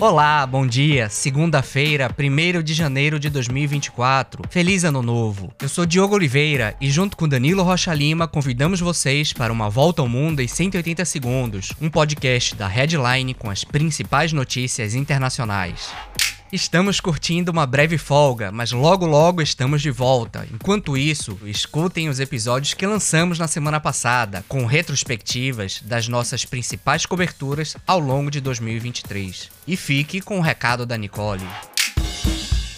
Olá, bom dia. Segunda-feira, 1 de janeiro de 2024. Feliz Ano Novo. Eu sou Diogo Oliveira e, junto com Danilo Rocha Lima, convidamos vocês para uma volta ao mundo em 180 segundos, um podcast da Headline com as principais notícias internacionais. Estamos curtindo uma breve folga, mas logo logo estamos de volta. Enquanto isso, escutem os episódios que lançamos na semana passada, com retrospectivas das nossas principais coberturas ao longo de 2023. E fique com o recado da Nicole.